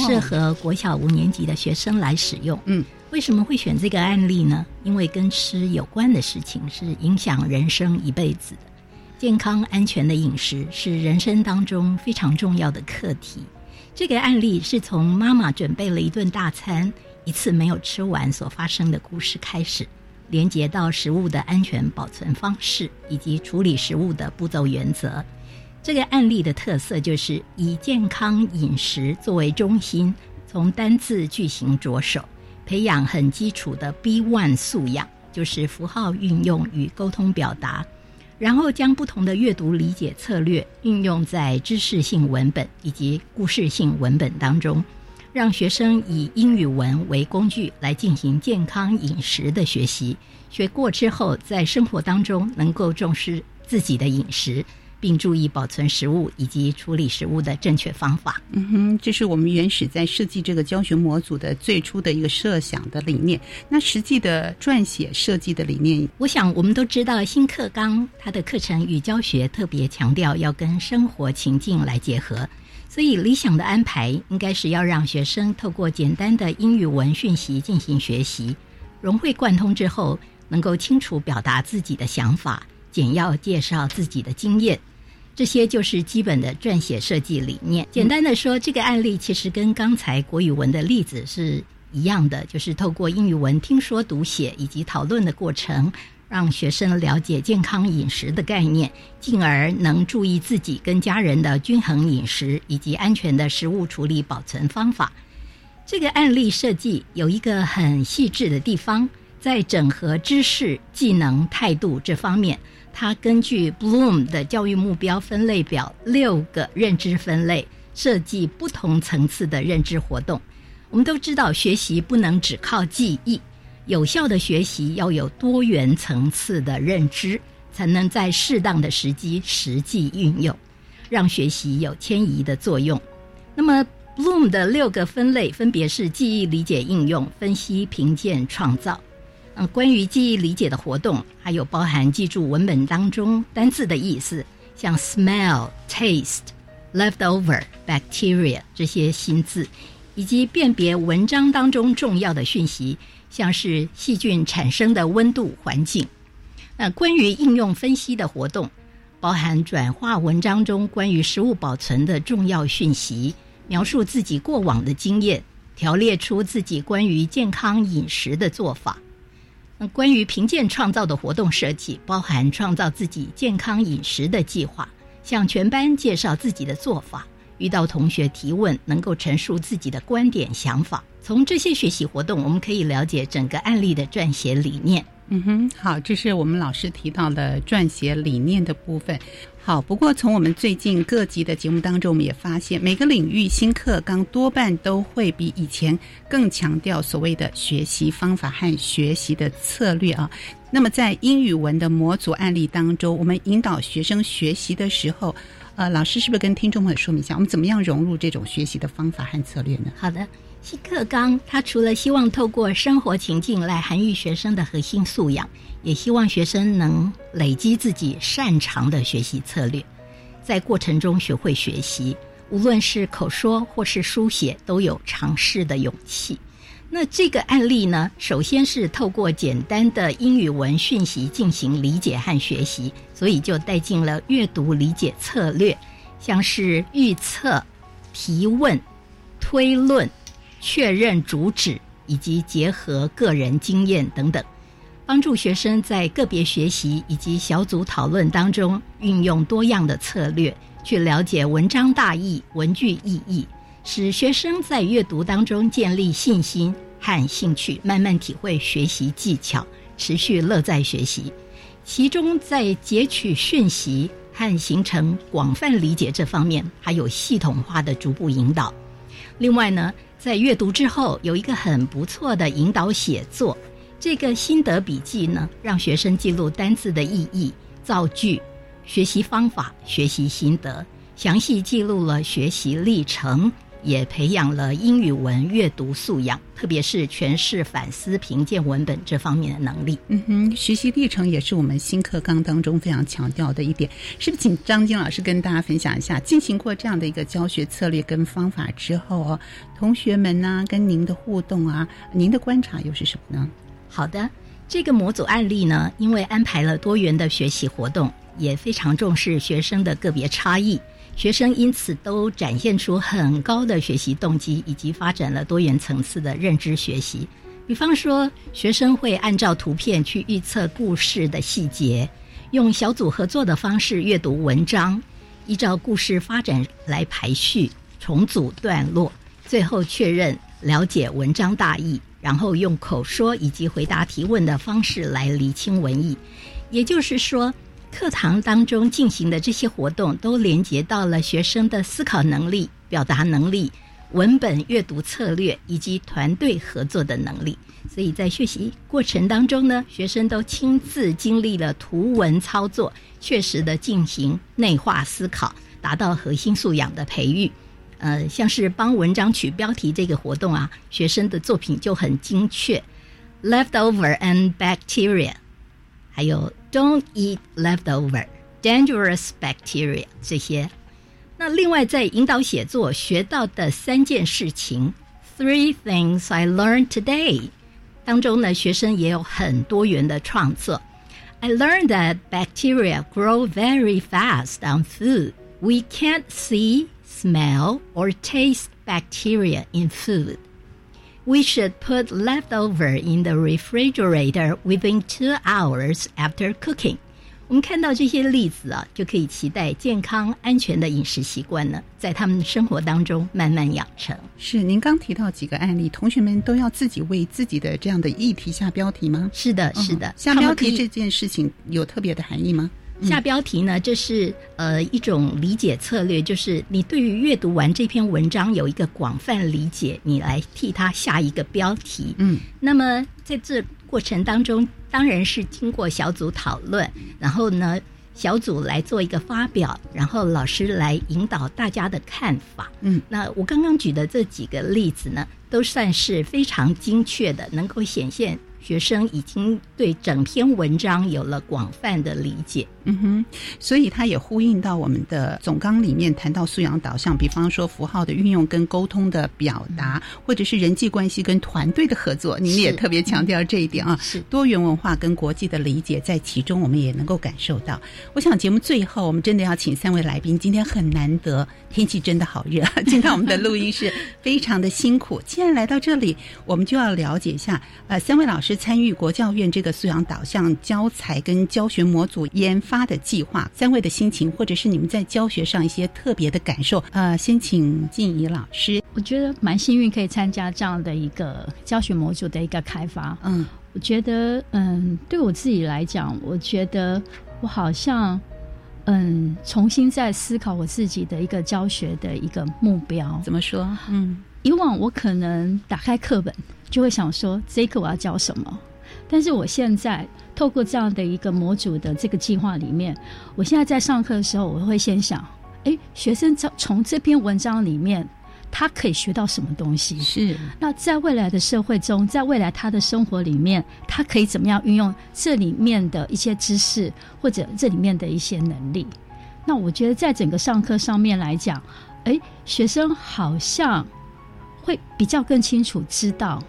S3: 适合国小五年级的学生来使用。
S2: 嗯，
S3: 为什么会选这个案例呢？因为跟吃有关的事情是影响人生一辈子的。健康安全的饮食是人生当中非常重要的课题。这个案例是从妈妈准备了一顿大餐，一次没有吃完所发生的故事开始。连接到食物的安全保存方式以及处理食物的步骤原则。这个案例的特色就是以健康饮食作为中心，从单字句型着手，培养很基础的 B one 素养，就是符号运用与沟通表达，然后将不同的阅读理解策略运用在知识性文本以及故事性文本当中。让学生以英语文为工具来进行健康饮食的学习，学过之后，在生活当中能够重视自己的饮食，并注意保存食物以及处理食物的正确方法。
S2: 嗯哼，这是我们原始在设计这个教学模组的最初的一个设想的理念。那实际的撰写设计的理念，
S3: 我想我们都知道，新课纲它的课程与教学特别强调要跟生活情境来结合。所以，理想的安排应该是要让学生透过简单的英语文讯息进行学习，融会贯通之后，能够清楚表达自己的想法，简要介绍自己的经验。这些就是基本的撰写设计理念。简单的说，这个案例其实跟刚才国语文的例子是一样的，就是透过英语文听说读写以及讨论的过程。让学生了解健康饮食的概念，进而能注意自己跟家人的均衡饮食以及安全的食物处理保存方法。这个案例设计有一个很细致的地方，在整合知识、技能、态度这方面，它根据 Bloom 的教育目标分类表六个认知分类，设计不同层次的认知活动。我们都知道，学习不能只靠记忆。有效的学习要有多元层次的认知，才能在适当的时机实际运用，让学习有迁移的作用。那么，Bloom 的六个分类分别是记忆、理解、应用、分析、评鉴、创造。关于记忆理解的活动，还有包含记住文本当中单字的意思，像 smell、taste、leftover、bacteria 这些新字，以及辨别文章当中重要的讯息。像是细菌产生的温度环境，那关于应用分析的活动，包含转化文章中关于食物保存的重要讯息，描述自己过往的经验，条列出自己关于健康饮食的做法。关于评鉴创造的活动设计，包含创造自己健康饮食的计划，向全班介绍自己的做法。遇到同学提问，能够陈述自己的观点想法。从这些学习活动，我们可以了解整个案例的撰写理念。
S2: 嗯哼，好，这是我们老师提到的撰写理念的部分。好，不过从我们最近各级的节目当中，我们也发现，每个领域新课纲多半都会比以前更强调所谓的学习方法和学习的策略啊。那么在英语文的模组案例当中，我们引导学生学习的时候。呃，老师是不是跟听众朋友说明一下，我们怎么样融入这种学习的方法和策略呢？
S3: 好的，新课纲它除了希望透过生活情境来涵育学生的核心素养，也希望学生能累积自己擅长的学习策略，在过程中学会学习，无论是口说或是书写，都有尝试的勇气。那这个案例呢，首先是透过简单的英语文讯息进行理解和学习，所以就带进了阅读理解策略，像是预测、提问、推论、确认主旨，以及结合个人经验等等，帮助学生在个别学习以及小组讨论当中运用多样的策略，去了解文章大意、文句意义，使学生在阅读当中建立信心和兴趣，慢慢体会学习技巧，持续乐在学习。其中，在截取讯息和形成广泛理解这方面，还有系统化的逐步引导。另外呢，在阅读之后，有一个很不错的引导写作。这个心得笔记呢，让学生记录单字的意义、造句、学习方法、学习心得，详细记录了学习历程。也培养了英语文阅读素养，特别是诠释、反思、评鉴文本这方面的能力。
S2: 嗯哼，学习历程也是我们新课纲当中非常强调的一点。是不是请张晶老师跟大家分享一下，进行过这样的一个教学策略跟方法之后哦，同学们呢跟您的互动啊，您的观察又是什么呢？
S3: 好的，这个模组案例呢，因为安排了多元的学习活动，也非常重视学生的个别差异。学生因此都展现出很高的学习动机，以及发展了多元层次的认知学习。比方说，学生会按照图片去预测故事的细节，用小组合作的方式阅读文章，依照故事发展来排序、重组段落，最后确认了解文章大意，然后用口说以及回答提问的方式来厘清文意。也就是说。课堂当中进行的这些活动，都连接到了学生的思考能力、表达能力、文本阅读策略以及团队合作的能力。所以在学习过程当中呢，学生都亲自经历了图文操作，确实的进行内化思考，达到核心素养的培育。呃，像是帮文章取标题这个活动啊，学生的作品就很精确，leftover and bacteria。还有 "Don't eat leftover, dangerous bacteria" 这些。那另外在引导写作学到的三件事情 "Three things I learned today" 当中呢，学生也有很多元的创作。I learned that bacteria grow very fast on food. We can't see, smell, or taste bacteria in food. We should put leftover in the refrigerator within two hours after cooking. 我们看到这些例子啊，就可以期待健康安全的饮食习惯呢，在他们的生活当中慢慢养成。
S2: 是，您刚提到几个案例，同学们都要自己为自己的这样的议题下标题吗？
S3: 是的，是的。
S2: 下标题这件事情有特别的含义吗？
S3: 下标题呢，这是呃一种理解策略，就是你对于阅读完这篇文章有一个广泛理解，你来替它下一个标题。
S2: 嗯，
S3: 那么在这过程当中，当然是经过小组讨论，然后呢，小组来做一个发表，然后老师来引导大家的看法。
S2: 嗯，
S3: 那我刚刚举的这几个例子呢，都算是非常精确的，能够显现。学生已经对整篇文章有了广泛的理解，
S2: 嗯哼，所以他也呼应到我们的总纲里面谈到素养导向，比方说符号的运用跟沟通的表达，或者是人际关系跟团队的合作，你们也特别强调这一点啊，
S3: 是
S2: 多元文化跟国际的理解在其中，我们也能够感受到。我想节目最后，我们真的要请三位来宾，今天很难得，天气真的好热，[laughs] 进到我们的录音室非常的辛苦。既然来到这里，我们就要了解一下，呃，三位老师。参与国教院这个素养导向教材跟教学模组研发的计划，三位的心情，或者是你们在教学上一些特别的感受，呃，先请静怡老师。
S4: 我觉得蛮幸运可以参加这样的一个教学模组的一个开发。
S2: 嗯，
S4: 我觉得，嗯，对我自己来讲，我觉得我好像，嗯，重新在思考我自己的一个教学的一个目标。
S2: 怎么说？嗯，
S4: 以往我可能打开课本。就会想说这一课我要教什么，但是我现在透过这样的一个模组的这个计划里面，我现在在上课的时候，我会先想，哎，学生从从这篇文章里面，他可以学到什么东西？
S2: 是。
S4: 那在未来的社会中，在未来他的生活里面，他可以怎么样运用这里面的一些知识或者这里面的一些能力？那我觉得在整个上课上面来讲，诶，学生好像会比较更清楚知道。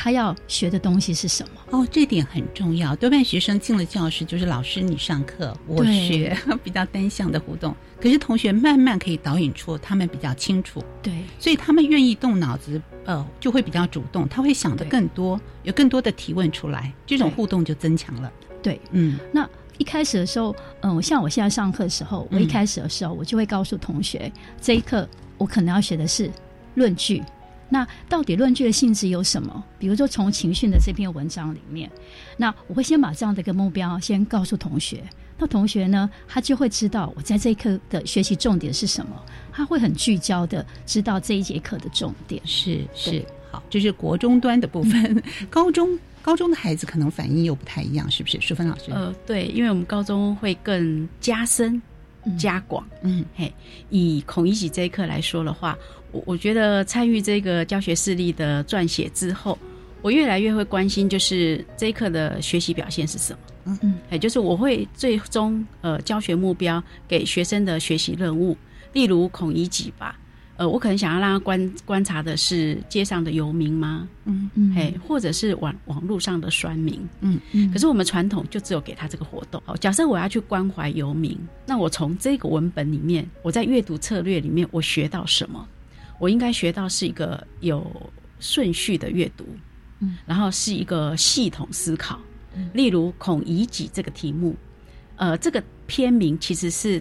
S4: 他要学的东西是什么。
S2: 哦，这点很重要。多半学生进了教室，就是老师你上课，我学，[laughs] 比较单向的互动。可是同学慢慢可以导引出他们比较清楚，
S4: 对，
S2: 所以他们愿意动脑子，呃，就会比较主动，他会想的更多，有更多的提问出来，这种互动就增强了。
S4: 对，
S2: 嗯，
S4: 那一开始的时候，嗯，像我现在上课的时候，我一开始的时候，我就会告诉同学，这一课我可能要学的是论据。那到底论据的性质有什么？比如说从情绪的这篇文章里面，那我会先把这样的一个目标先告诉同学，那同学呢，他就会知道我在这一课的学习重点是什么，他会很聚焦的知道这一节课的重点。
S2: 是是，好，这是国中端的部分，[laughs] 高中高中的孩子可能反应又不太一样，是不是？淑芬老师？
S5: 呃，对，因为我们高中会更加深、加广。
S2: 嗯，
S5: 嘿，以孔乙己这一课来说的话。我我觉得参与这个教学事例的撰写之后，我越来越会关心，就是这一课的学习表现是什么。
S2: 嗯嗯，
S5: 也就是我会最终呃教学目标给学生的学习任务，例如孔乙己吧，呃，我可能想要让他观观察的是街上的游民吗？
S2: 嗯
S5: 嗯，嘿，或者是网网络上的酸民。
S2: 嗯嗯，
S5: 可是我们传统就只有给他这个活动。好，假设我要去关怀游民，那我从这个文本里面，我在阅读策略里面，我学到什么？我应该学到是一个有顺序的阅读，
S4: 嗯，
S5: 然后是一个系统思考。例如孔乙己这个题目，呃，这个片名其实是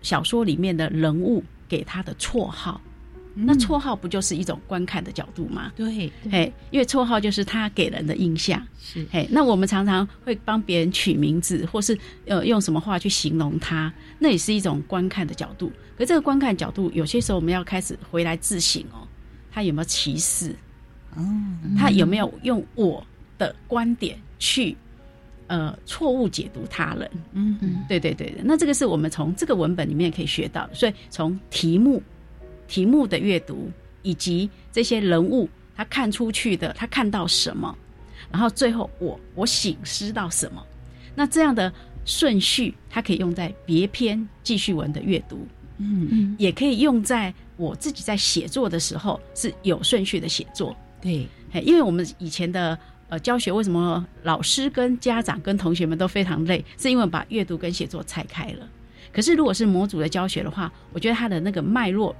S5: 小说里面的人物给他的绰号。那绰号不就是一种观看的角度吗？
S2: 对，
S5: 哎，因为绰号就是他给人的印象。
S2: 是，
S5: 嘿，那我们常常会帮别人取名字，或是呃用什么话去形容他，那也是一种观看的角度。可这个观看角度，有些时候我们要开始回来自省哦，他有没有歧视？
S2: 哦，
S5: 他有没有用我的观点去呃错误解读他人？
S2: 嗯嗯，
S5: 对对对的。那这个是我们从这个文本里面可以学到的。所以从题目。题目的阅读，以及这些人物他看出去的，他看到什么，然后最后我我醒思到什么，那这样的顺序，它可以用在别篇记叙文的阅读，
S2: 嗯嗯，
S5: 也可以用在我自己在写作的时候是有顺序的写作，
S2: 对，
S5: 因为我们以前的呃教学，为什么老师跟家长跟同学们都非常累，是因为把阅读跟写作拆开了。可是如果是模组的教学的话，我觉得它的那个脉络。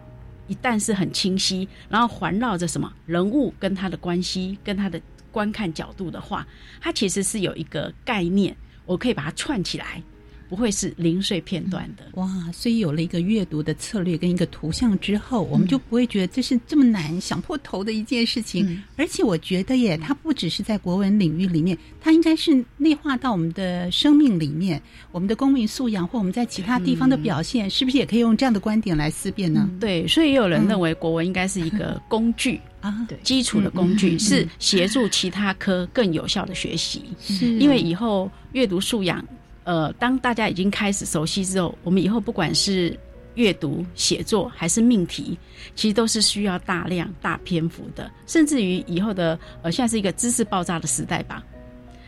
S5: 一旦是很清晰，然后环绕着什么人物跟他的关系，跟他的观看角度的话，它其实是有一个概念，我可以把它串起来。不会是零碎片段的
S2: 哇！所以有了一个阅读的策略跟一个图像之后，我们就不会觉得这是这么难、想破头的一件事情。而且我觉得耶，它不只是在国文领域里面，它应该是内化到我们的生命里面，我们的公民素养或我们在其他地方的表现，是不是也可以用这样的观点来思辨呢？
S5: 对，所以也有人认为国文应该是一个工具
S2: 啊，
S5: 对，基础的工具是协助其他科更有效的学习。
S2: 是
S5: 因为以后阅读素养。呃，当大家已经开始熟悉之后，我们以后不管是阅读、写作还是命题，其实都是需要大量、大篇幅的，甚至于以后的呃，现在是一个知识爆炸的时代吧。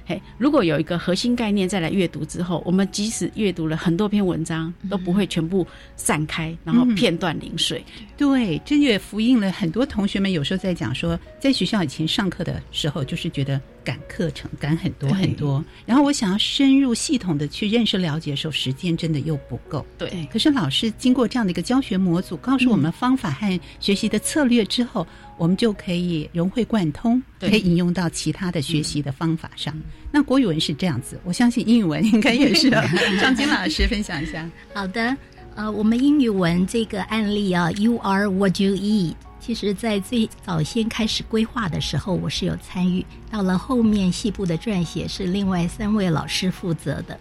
S5: 嘿，如果有一个核心概念再来阅读之后，我们即使阅读了很多篇文章，都不会全部散开，然后片段零碎。
S2: 对，这也复印了很多同学们有时候在讲说，在学校以前上课的时候，就是觉得赶课程赶很多很多，然后我想要深入系统的去认识了解的时候，时间真的又不够。
S5: 对，
S2: 可是老师经过这样的一个教学模组，告诉我们方法和学习的策略之后。我们就可以融会贯通，可以引用到其他的学习的方法上。那国语文是这样子，我相信英语文应该也是。[laughs] 张金老师分享一下。
S3: 好的，呃，我们英语文这个案例啊，You are what you eat，其实在最早先开始规划的时候，我是有参与。到了后面细部的撰写是另外三位老师负责的。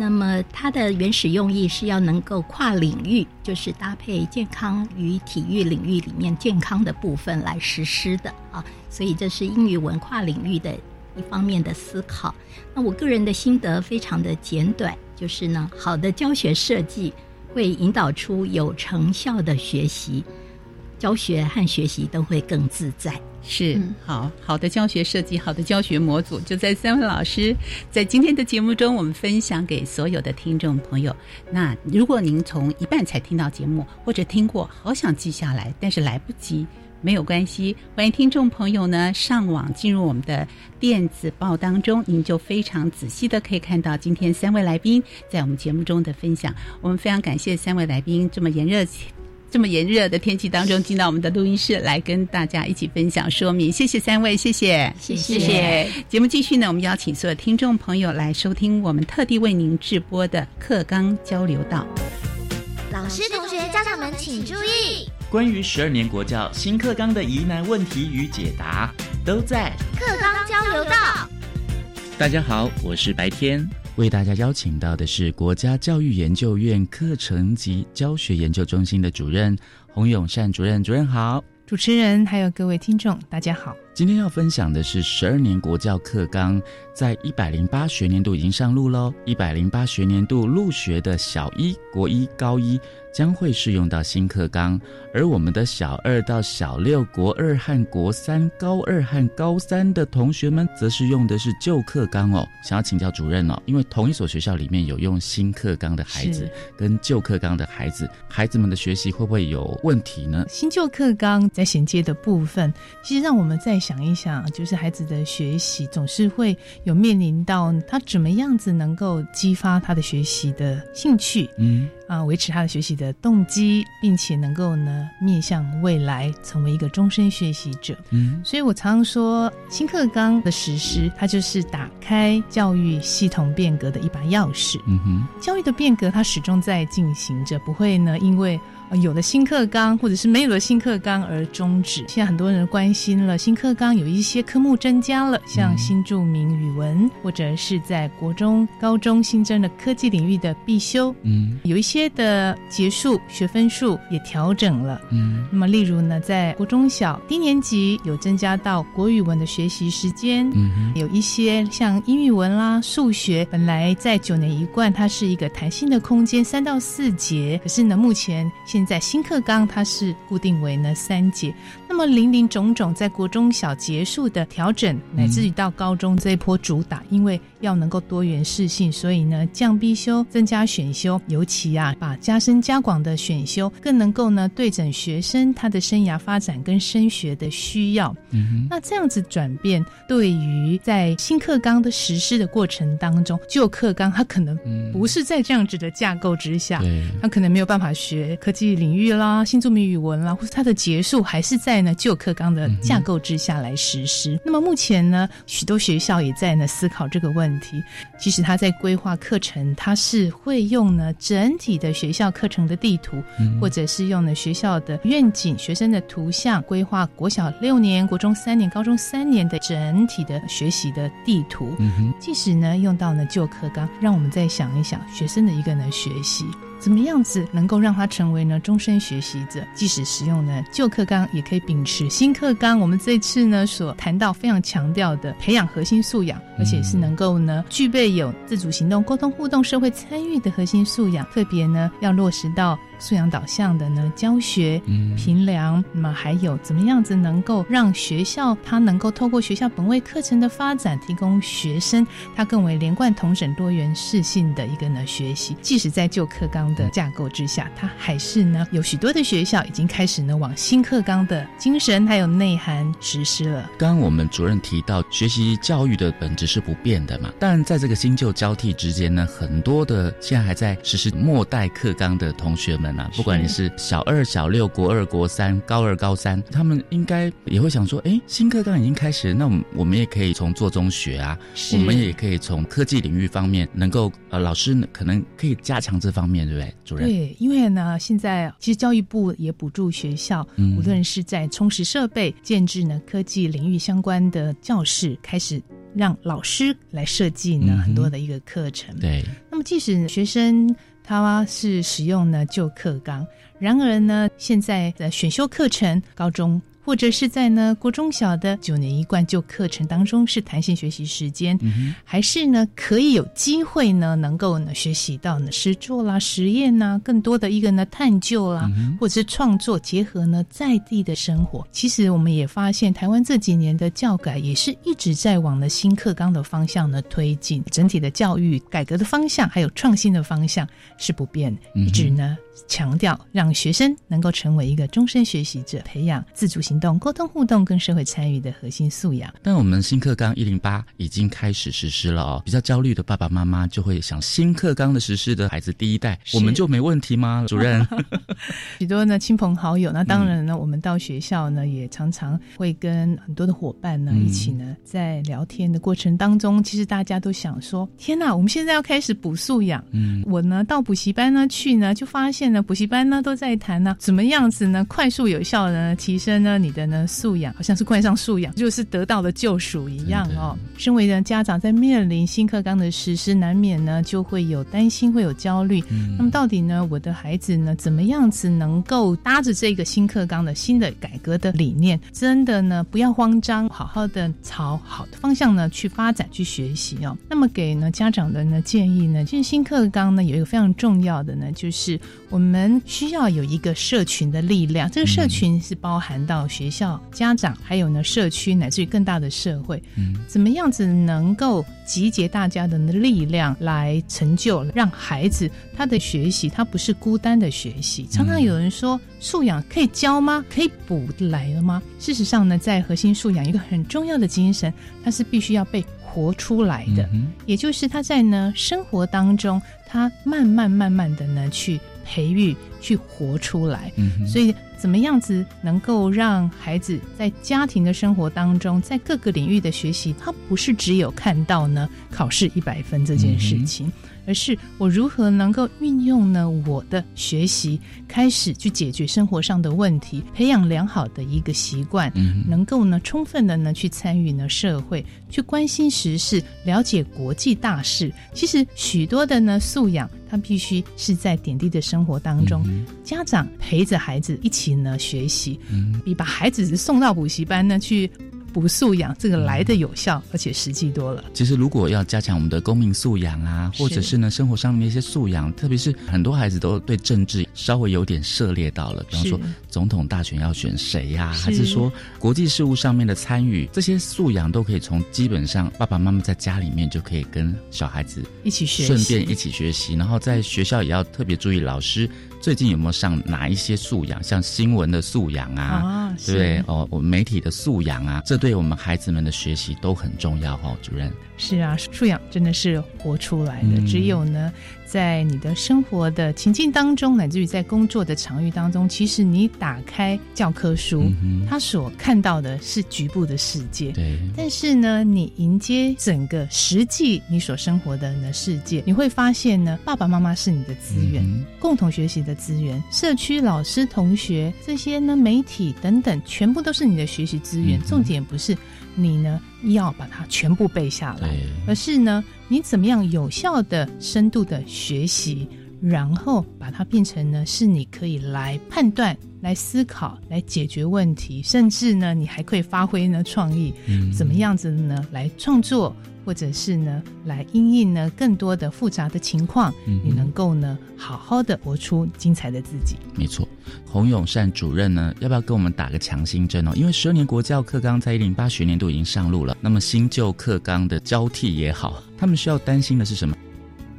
S3: 那么它的原始用意是要能够跨领域，就是搭配健康与体育领域里面健康的部分来实施的啊，所以这是英语文跨领域的一方面的思考。那我个人的心得非常的简短，就是呢，好的教学设计会引导出有成效的学习，教学和学习都会更自在。
S2: 是好好的教学设计，好的教学模组，就在三位老师在今天的节目中，我们分享给所有的听众朋友。那如果您从一半才听到节目，或者听过，好想记下来，但是来不及。没有关系，欢迎听众朋友呢上网进入我们的电子报当中，您就非常仔细的可以看到今天三位来宾在我们节目中的分享。我们非常感谢三位来宾这么炎热、[laughs] 这么炎热的天气当中进到我们的录音室来跟大家一起分享说明。谢谢三位，谢谢，
S3: 谢谢。
S2: 节目继续呢，我们邀请所有听众朋友来收听我们特地为您直播的课纲交流道。
S11: 老师、同学、家长们请注意。
S12: 关于十二年国教新课纲的疑难问题与解答，都在
S11: 课纲交流道。
S12: 大家好，我是白天，为大家邀请到的是国家教育研究院课程及教学研究中心的主任洪永善主任。主任好，
S13: 主持人还有各位听众，大家好。
S12: 今天要分享的是十二年国教课纲，在一百零八学年度已经上路喽。一百零八学年度入学的小一、国一、高一。将会适用到新课纲，而我们的小二到小六、国二和国三、高二和高三的同学们，则是用的是旧课纲哦。想要请教主任哦，因为同一所学校里面有用新课纲的孩子跟旧课纲的孩子，孩子们的学习会不会有问题呢？
S13: 新旧课纲在衔接的部分，其实让我们再想一想，就是孩子的学习总是会有面临到他怎么样子能够激发他的学习的兴趣，嗯。啊，维持他的学习的动机，并且能够呢面向未来，成为一个终身学习者。嗯，所以我常常说，新课纲的实施，它就是打开教育系统变革的一把钥匙。嗯哼，教育的变革它始终在进行着，不会呢因为。有了新课纲，或者是没有了新课纲而终止。现在很多人关心了新课纲，有一些科目增加了，像新著名语文，或者是在国中、高中新增的科技领域的必修。嗯，有一些的结束学分数也调整了。嗯，那么例如呢，在国中小低年级有增加到国语文的学习时间。嗯，有一些像英语文啦、数学，本来在九年一贯，它是一个弹性的空间，三到四节。可是呢，目前现现在新课纲它是固定为呢三节，那么林林种种在国中小结束的调整，乃至于到高中这一波主打，因为要能够多元适性，所以呢降必修，增加选修，尤其啊把加深加广的选修，更能够呢对准学生他的生涯发展跟升学的需要。嗯，那这样子转变，对于在新课纲的实施的过程当中，旧课纲它可能不是在这样子的架构之下，他可能没有办法学科技。领域啦，新著名语文啦，或者它的结束还是在呢旧课纲的架构之下来实施。那么目前呢，许多学校也在呢思考这个问题。其实他在规划课程，他是会用呢整体的学校课程的地图，或者是用呢学校的愿景、学生的图像规划国小六年、国中三年、高中三年的整体的学习的地图。嗯即使呢用到呢旧课纲，让我们再想一想学生的一个呢学习。怎么样子能够让他成为呢终身学习者？即使使用呢旧课纲，也可以秉持新课纲。我们这次呢所谈到非常强调的培养核心素养，而且是能够呢具备有自主行动、沟通互动、社会参与的核心素养。特别呢要落实到素养导向的呢教学、评量。那么还有怎么样子能够让学校它能够透过学校本位课程的发展，提供学生他更为连贯、同整、多元适性的一个呢学习。即使在旧课纲。的架构之下，它还是呢有许多的学校已经开始呢往新课纲的精神还有内涵实施了。
S12: 刚刚我们主任提到，学习教育的本质是不变的嘛？但在这个新旧交替之间呢，很多的现在还在实施末代课纲的同学们啊，不管你是小二、小六、国二、国三、高二、高三，他们应该也会想说：，哎，新课纲已经开始，那我们我们也可以从做中学啊，我们也可以从科技领域方面，能够呃，老师可能可以加强这方面。对，主任。
S13: 对，因为呢，现在其实教育部也补助学校，无论是在充实设备、建制呢科技领域相关的教室，开始让老师来设计呢很多的一个课程。
S12: 对，
S13: 那么即使学生他是使用呢旧课纲，然而呢，现在的选修课程高中。或者是在呢国中小的九年一贯就课程当中是弹性学习时间，还是呢可以有机会呢能够呢学习到呢实作啦、实验呐，更多的一个呢探究啦，或者是创作结合呢在地的生活。其实我们也发现，台湾这几年的教改也是一直在往呢新课纲的方向呢推进，整体的教育改革的方向还有创新的方向是不变，一直呢。强调让学生能够成为一个终身学习者，培养自主行动、沟通互动跟社会参与的核心素养。
S12: 但我们新课纲一零八已经开始实施了哦，比较焦虑的爸爸妈妈就会想，新课纲的实施的孩子第一代，我们就没问题吗？[laughs] 主任，[laughs]
S13: 许多呢亲朋好友，那当然呢，我们到学校呢也常常会跟很多的伙伴呢一起呢在聊天的过程当中，其实大家都想说：天哪，我们现在要开始补素养。嗯，我呢到补习班呢去呢，就发现呢补习班呢都在谈呢怎么样子呢快速有效的呢提升呢你的呢素养，好像是冠上素养就是得到了救赎一样哦。身为呢家长在面临新课纲的实施，难免呢就会有担心，会有焦虑。那么到底呢我的孩子呢怎么样子能够搭着这个新课纲的新的改革的理念，真的呢不要慌张，好好的朝好的方向呢去发展去学习哦。那么给呢家长的呢建议呢，其实新课纲呢有一个非常重要的呢，就是我们需要有一个社群的力量。这个社群是包含到学校、家长，还有呢社区，乃至于更大的社会。嗯，怎么样子能够集结大家的力量来成就，让孩子他的学习，他不是孤单的学习。常常有人说，素养可以教吗？可以补来了吗？事实上呢，在核心素养一个很重要的精神，它是必须要被活出来的，也就是他在呢生活当中，他慢慢慢慢的呢去培育、去活出来。所以，怎么样子能够让孩子在家庭的生活当中，在各个领域的学习，他不是只有看到呢考试一百分这件事情。而是我如何能够运用呢？我的学习开始去解决生活上的问题，培养良好的一个习惯，能够呢充分的呢去参与呢社会，去关心时事，了解国际大事。其实许多的呢素养，他必须是在点滴的生活当中，家长陪着孩子一起呢学习，比把孩子送到补习班呢去。补素养，这个来的有效，而且实际多了。
S12: 其实，如果要加强我们的公民素养啊，或者是呢生活上面一些素养，特别是很多孩子都对政治稍微有点涉猎到了，比方说总统大选要选谁呀，还是说国际事务上面的参与，这些素养都可以从基本上爸爸妈妈在家里面就可以跟小孩子
S13: 一起学，
S12: 顺便一起学习，然后在学校也要特别注意老师。最近有没有上哪一些素养，像新闻的素养啊，对不对？哦，我媒体的素养啊，这对我们孩子们的学习都很重要哦，主任。
S13: 是啊，素养真的是活出来的。只有呢，在你的生活的情境当中，乃至于在工作的场域当中，其实你打开教科书，他所看到的是局部的世界。
S12: 对。
S13: 但是呢，你迎接整个实际你所生活的呢世界，你会发现呢，爸爸妈妈是你的资源，共同学习的资源，社区老师、同学这些呢，媒体等等，全部都是你的学习资源。重点不是。你呢要把它全部背下来，而是呢你怎么样有效的、深度的学习，然后把它变成呢是你可以来判断、来思考、来解决问题，甚至呢你还可以发挥呢创意，怎么样子呢来创作。或者是呢，来应应呢更多的复杂的情况，你能够呢好好的活出精彩的自己。
S12: 没错，洪永善主任呢，要不要跟我们打个强心针哦？因为十二年国教课纲在一零八学年度已经上路了，那么新旧课纲的交替也好，他们需要担心的是什么？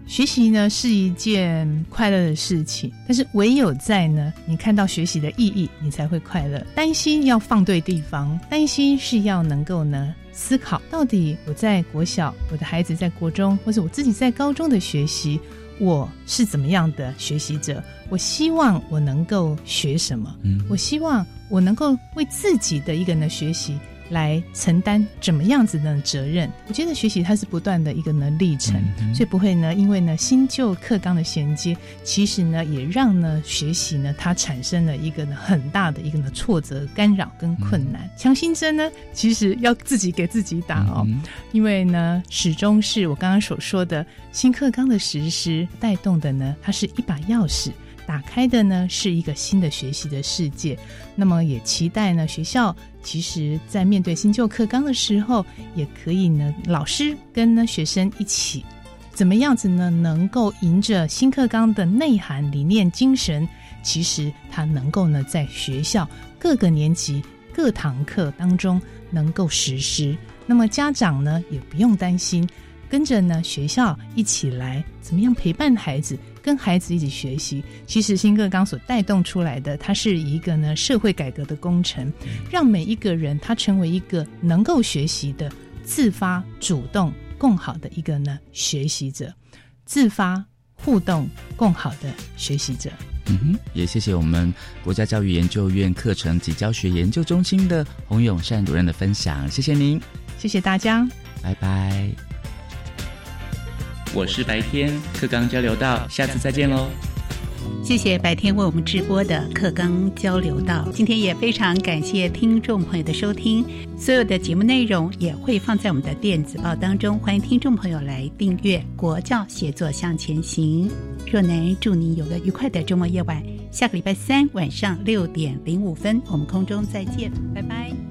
S13: 学习呢是一件快乐的事情，但是唯有在呢你看到学习的意义，你才会快乐。担心要放对地方，担心是要能够呢。思考到底我在国小，我的孩子在国中，或者我自己在高中的学习，我是怎么样的学习者？我希望我能够学什么？嗯，我希望我能够为自己的一个人的学习。来承担怎么样子的责任？我觉得学习它是不断的一个呢历程，所以不会呢，因为呢新旧课纲的衔接，其实呢也让呢学习呢它产生了一个呢很大的一个呢挫折、干扰跟困难。强心针呢，其实要自己给自己打哦，因为呢始终是我刚刚所说的新课纲的实施带动的呢，它是一把钥匙。打开的呢是一个新的学习的世界，那么也期待呢学校其实在面对新旧课纲的时候，也可以呢老师跟呢学生一起，怎么样子呢能够迎着新课纲的内涵理念精神，其实他能够呢在学校各个年级各堂课当中能够实施，那么家长呢也不用担心。跟着呢学校一起来，怎么样陪伴孩子，跟孩子一起学习。其实新课纲所带动出来的，它是一个呢社会改革的工程，让每一个人他成为一个能够学习的、自发、主动、共好的一个呢学习者，自发互动、共好的学习者。
S12: 嗯哼，也谢谢我们国家教育研究院课程及教学研究中心的洪永善主任的分享，谢谢您，
S13: 谢谢大家，
S12: 拜拜。我是白天课纲交流道，下次再见喽。
S2: 谢谢白天为我们直播的课纲交流道，今天也非常感谢听众朋友的收听，所有的节目内容也会放在我们的电子报当中，欢迎听众朋友来订阅《国教协作向前行》。若能祝您有个愉快的周末夜晚，下个礼拜三晚上六点零五分，我们空中再见，拜拜。